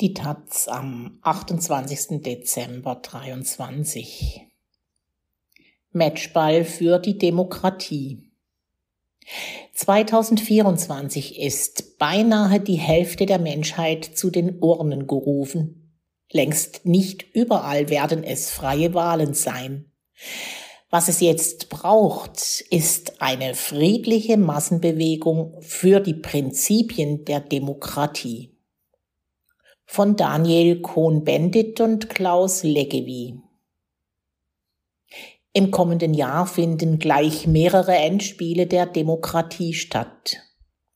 Die Taz am 28. Dezember 23. Matchball für die Demokratie. 2024 ist beinahe die Hälfte der Menschheit zu den Urnen gerufen. Längst nicht überall werden es freie Wahlen sein. Was es jetzt braucht, ist eine friedliche Massenbewegung für die Prinzipien der Demokratie von Daniel Cohn-Bendit und Klaus Leggevi. Im kommenden Jahr finden gleich mehrere Endspiele der Demokratie statt.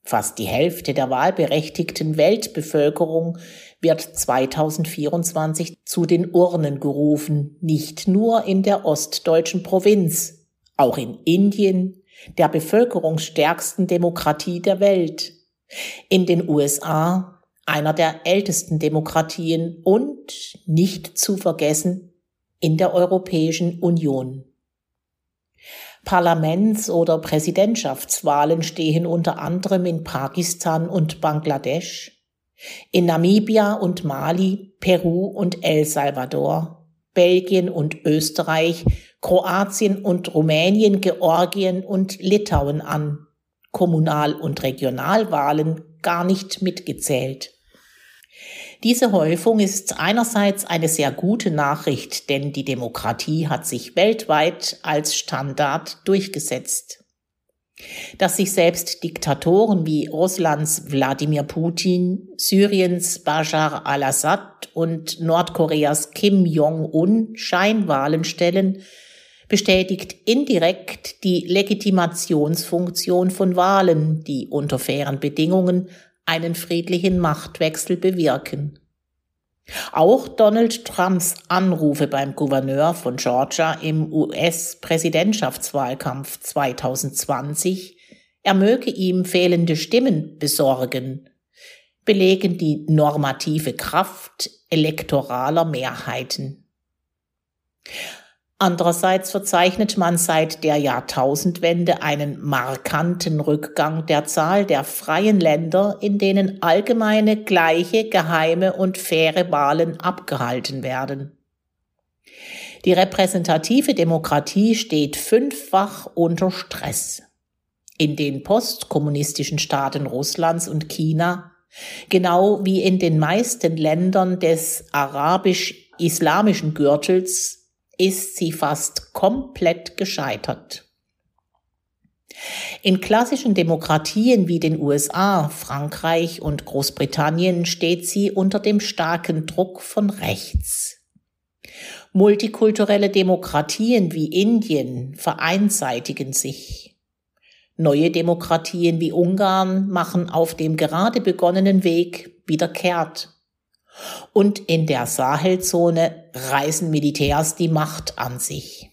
Fast die Hälfte der wahlberechtigten Weltbevölkerung wird 2024 zu den Urnen gerufen, nicht nur in der ostdeutschen Provinz, auch in Indien, der bevölkerungsstärksten Demokratie der Welt, in den USA, einer der ältesten Demokratien und nicht zu vergessen in der Europäischen Union. Parlaments- oder Präsidentschaftswahlen stehen unter anderem in Pakistan und Bangladesch, in Namibia und Mali, Peru und El Salvador, Belgien und Österreich, Kroatien und Rumänien, Georgien und Litauen an, Kommunal- und Regionalwahlen gar nicht mitgezählt. Diese Häufung ist einerseits eine sehr gute Nachricht, denn die Demokratie hat sich weltweit als Standard durchgesetzt. Dass sich selbst Diktatoren wie Russlands Wladimir Putin, Syriens Bashar al-Assad und Nordkoreas Kim Jong-un Scheinwahlen stellen, bestätigt indirekt die Legitimationsfunktion von Wahlen, die unter fairen Bedingungen einen friedlichen Machtwechsel bewirken. Auch Donald Trumps Anrufe beim Gouverneur von Georgia im US-Präsidentschaftswahlkampf 2020, er möge ihm fehlende Stimmen besorgen, belegen die normative Kraft elektoraler Mehrheiten. Andererseits verzeichnet man seit der Jahrtausendwende einen markanten Rückgang der Zahl der freien Länder, in denen allgemeine, gleiche, geheime und faire Wahlen abgehalten werden. Die repräsentative Demokratie steht fünffach unter Stress. In den postkommunistischen Staaten Russlands und China, genau wie in den meisten Ländern des arabisch-islamischen Gürtels, ist sie fast komplett gescheitert. In klassischen Demokratien wie den USA, Frankreich und Großbritannien steht sie unter dem starken Druck von rechts. Multikulturelle Demokratien wie Indien vereinseitigen sich. Neue Demokratien wie Ungarn machen auf dem gerade begonnenen Weg wieder kehrt. Und in der Sahelzone reißen Militärs die Macht an sich.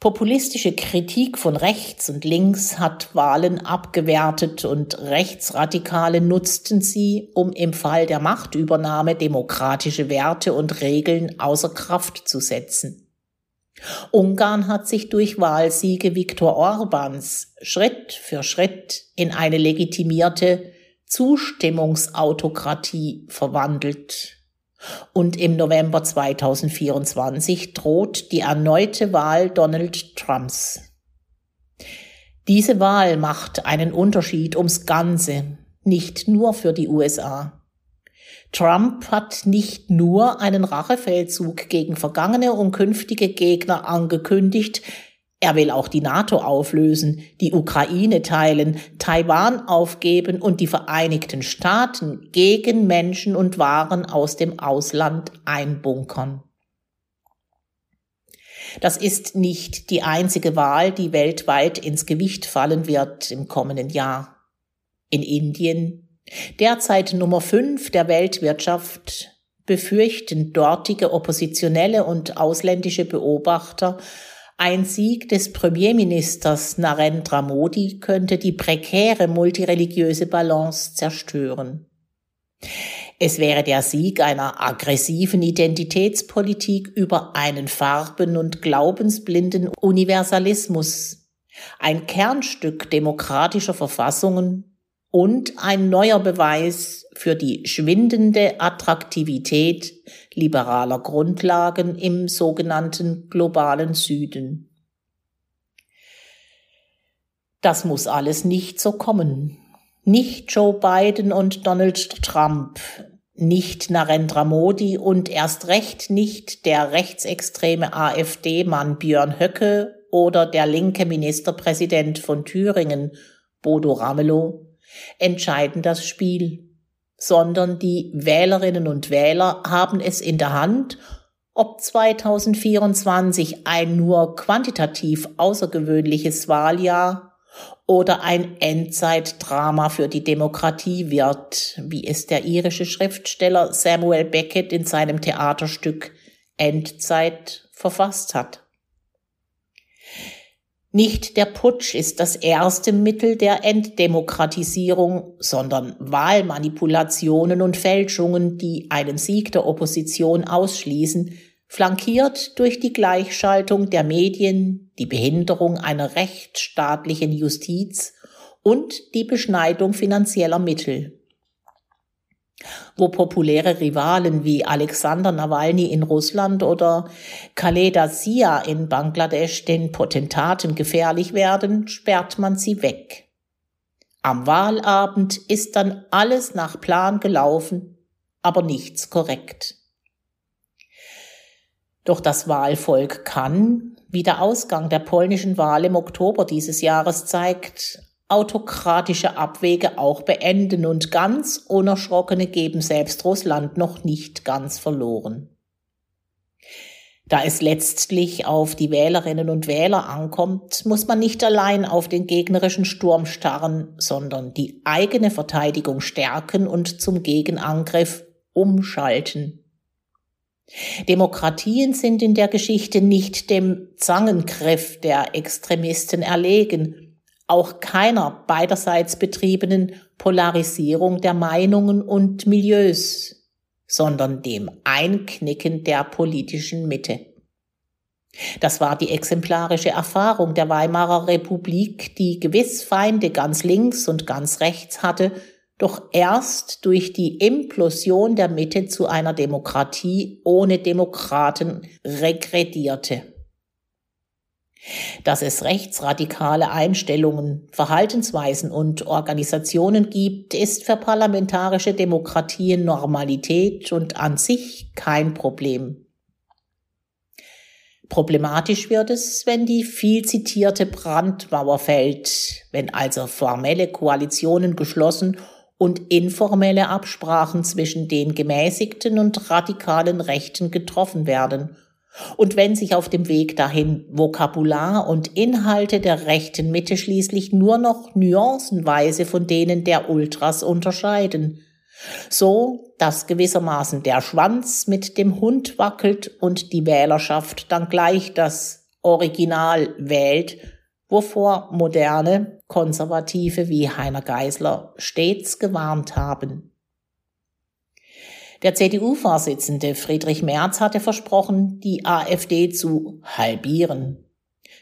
Populistische Kritik von rechts und links hat Wahlen abgewertet und Rechtsradikale nutzten sie, um im Fall der Machtübernahme demokratische Werte und Regeln außer Kraft zu setzen. Ungarn hat sich durch Wahlsiege Viktor Orbans Schritt für Schritt in eine legitimierte Zustimmungsautokratie verwandelt. Und im November 2024 droht die erneute Wahl Donald Trumps. Diese Wahl macht einen Unterschied ums Ganze, nicht nur für die USA. Trump hat nicht nur einen Rachefeldzug gegen vergangene und künftige Gegner angekündigt, er will auch die NATO auflösen, die Ukraine teilen, Taiwan aufgeben und die Vereinigten Staaten gegen Menschen und Waren aus dem Ausland einbunkern. Das ist nicht die einzige Wahl, die weltweit ins Gewicht fallen wird im kommenden Jahr. In Indien, derzeit Nummer fünf der Weltwirtschaft, befürchten dortige Oppositionelle und ausländische Beobachter ein Sieg des Premierministers Narendra Modi könnte die prekäre multireligiöse Balance zerstören. Es wäre der Sieg einer aggressiven Identitätspolitik über einen farben- und glaubensblinden Universalismus, ein Kernstück demokratischer Verfassungen und ein neuer Beweis für die schwindende Attraktivität liberaler Grundlagen im sogenannten globalen Süden. Das muss alles nicht so kommen. Nicht Joe Biden und Donald Trump, nicht Narendra Modi und erst recht nicht der rechtsextreme AfD-Mann Björn Höcke oder der linke Ministerpräsident von Thüringen Bodo Ramelow entscheiden das Spiel, sondern die Wählerinnen und Wähler haben es in der Hand, ob 2024 ein nur quantitativ außergewöhnliches Wahljahr oder ein Endzeitdrama für die Demokratie wird, wie es der irische Schriftsteller Samuel Beckett in seinem Theaterstück Endzeit verfasst hat. Nicht der Putsch ist das erste Mittel der Enddemokratisierung, sondern Wahlmanipulationen und Fälschungen, die einen Sieg der Opposition ausschließen, flankiert durch die Gleichschaltung der Medien, die Behinderung einer rechtsstaatlichen Justiz und die Beschneidung finanzieller Mittel wo populäre Rivalen wie Alexander Nawalny in Russland oder Khaleda Zia in Bangladesch den Potentaten gefährlich werden, sperrt man sie weg. Am Wahlabend ist dann alles nach Plan gelaufen, aber nichts korrekt. Doch das Wahlvolk kann, wie der Ausgang der polnischen Wahl im Oktober dieses Jahres zeigt, autokratische Abwege auch beenden und ganz Unerschrockene geben selbst Russland noch nicht ganz verloren. Da es letztlich auf die Wählerinnen und Wähler ankommt, muss man nicht allein auf den gegnerischen Sturm starren, sondern die eigene Verteidigung stärken und zum Gegenangriff umschalten. Demokratien sind in der Geschichte nicht dem Zangengriff der Extremisten erlegen, auch keiner beiderseits betriebenen Polarisierung der Meinungen und Milieus, sondern dem Einknicken der politischen Mitte. Das war die exemplarische Erfahrung der Weimarer Republik, die gewiss Feinde ganz links und ganz rechts hatte, doch erst durch die Implosion der Mitte zu einer Demokratie ohne Demokraten regredierte. Dass es rechtsradikale Einstellungen, Verhaltensweisen und Organisationen gibt, ist für parlamentarische Demokratien Normalität und an sich kein Problem. Problematisch wird es, wenn die viel zitierte Brandmauer fällt, wenn also formelle Koalitionen geschlossen und informelle Absprachen zwischen den gemäßigten und radikalen Rechten getroffen werden – und wenn sich auf dem Weg dahin Vokabular und Inhalte der rechten Mitte schließlich nur noch nuancenweise von denen der Ultras unterscheiden, so dass gewissermaßen der Schwanz mit dem Hund wackelt und die Wählerschaft dann gleich das Original wählt, wovor moderne Konservative wie Heiner Geisler stets gewarnt haben. Der CDU-Vorsitzende Friedrich Merz hatte versprochen, die AfD zu halbieren.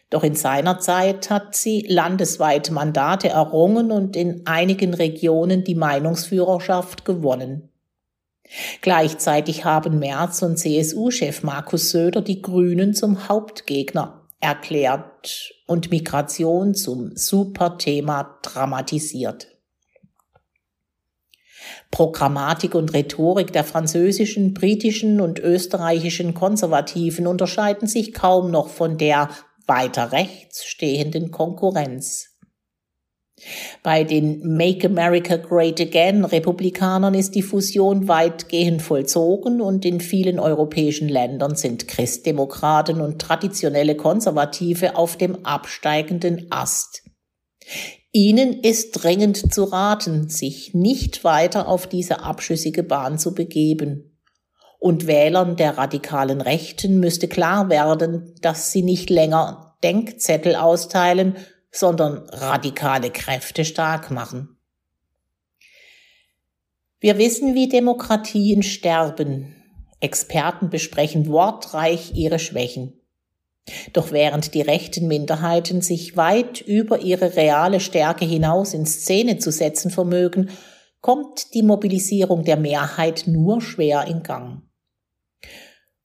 Doch in seiner Zeit hat sie landesweit Mandate errungen und in einigen Regionen die Meinungsführerschaft gewonnen. Gleichzeitig haben Merz und CSU-Chef Markus Söder die Grünen zum Hauptgegner erklärt und Migration zum Superthema dramatisiert. Programmatik und Rhetorik der französischen, britischen und österreichischen Konservativen unterscheiden sich kaum noch von der weiter rechts stehenden Konkurrenz. Bei den Make America Great Again Republikanern ist die Fusion weitgehend vollzogen und in vielen europäischen Ländern sind Christdemokraten und traditionelle Konservative auf dem absteigenden Ast. Ihnen ist dringend zu raten, sich nicht weiter auf diese abschüssige Bahn zu begeben. Und Wählern der radikalen Rechten müsste klar werden, dass sie nicht länger Denkzettel austeilen, sondern radikale Kräfte stark machen. Wir wissen, wie Demokratien sterben. Experten besprechen wortreich ihre Schwächen. Doch während die rechten Minderheiten sich weit über ihre reale Stärke hinaus in Szene zu setzen vermögen, kommt die Mobilisierung der Mehrheit nur schwer in Gang.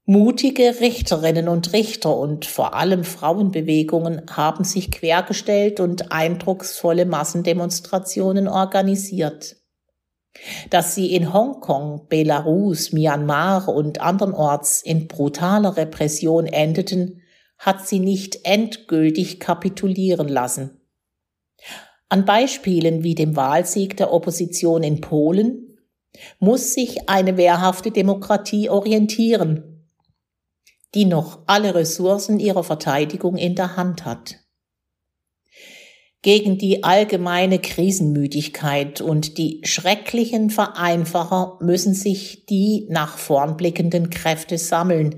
Mutige Richterinnen und Richter und vor allem Frauenbewegungen haben sich quergestellt und eindrucksvolle Massendemonstrationen organisiert. Dass sie in Hongkong, Belarus, Myanmar und andernorts in brutaler Repression endeten, hat sie nicht endgültig kapitulieren lassen. An Beispielen wie dem Wahlsieg der Opposition in Polen muss sich eine wehrhafte Demokratie orientieren, die noch alle Ressourcen ihrer Verteidigung in der Hand hat. Gegen die allgemeine Krisenmüdigkeit und die schrecklichen Vereinfacher müssen sich die nach vorn blickenden Kräfte sammeln,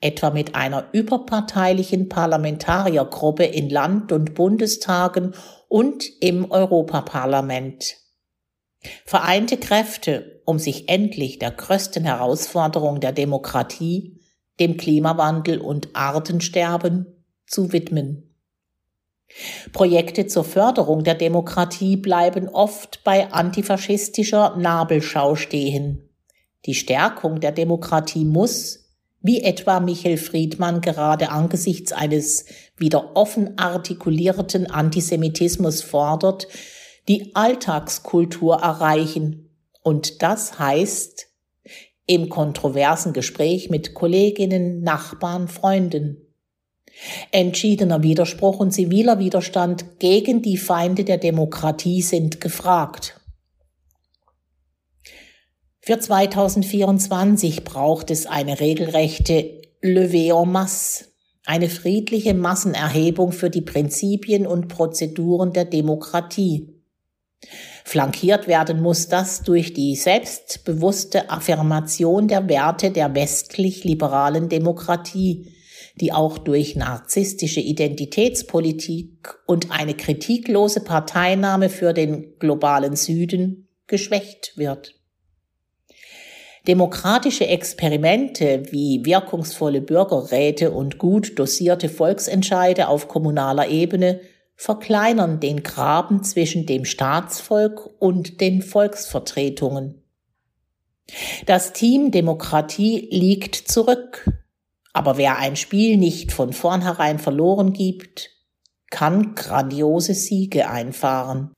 etwa mit einer überparteilichen Parlamentariergruppe in Land- und Bundestagen und im Europaparlament. Vereinte Kräfte, um sich endlich der größten Herausforderung der Demokratie, dem Klimawandel und Artensterben zu widmen. Projekte zur Förderung der Demokratie bleiben oft bei antifaschistischer Nabelschau stehen. Die Stärkung der Demokratie muss, wie etwa Michael Friedmann gerade angesichts eines wieder offen artikulierten Antisemitismus fordert, die Alltagskultur erreichen. Und das heißt, im kontroversen Gespräch mit Kolleginnen, Nachbarn, Freunden. Entschiedener Widerspruch und ziviler Widerstand gegen die Feinde der Demokratie sind gefragt. Für 2024 braucht es eine regelrechte Levée en masse, eine friedliche Massenerhebung für die Prinzipien und Prozeduren der Demokratie. Flankiert werden muss das durch die selbstbewusste Affirmation der Werte der westlich-liberalen Demokratie, die auch durch narzisstische Identitätspolitik und eine kritiklose Parteinahme für den globalen Süden geschwächt wird. Demokratische Experimente wie wirkungsvolle Bürgerräte und gut dosierte Volksentscheide auf kommunaler Ebene verkleinern den Graben zwischen dem Staatsvolk und den Volksvertretungen. Das Team Demokratie liegt zurück, aber wer ein Spiel nicht von vornherein verloren gibt, kann grandiose Siege einfahren.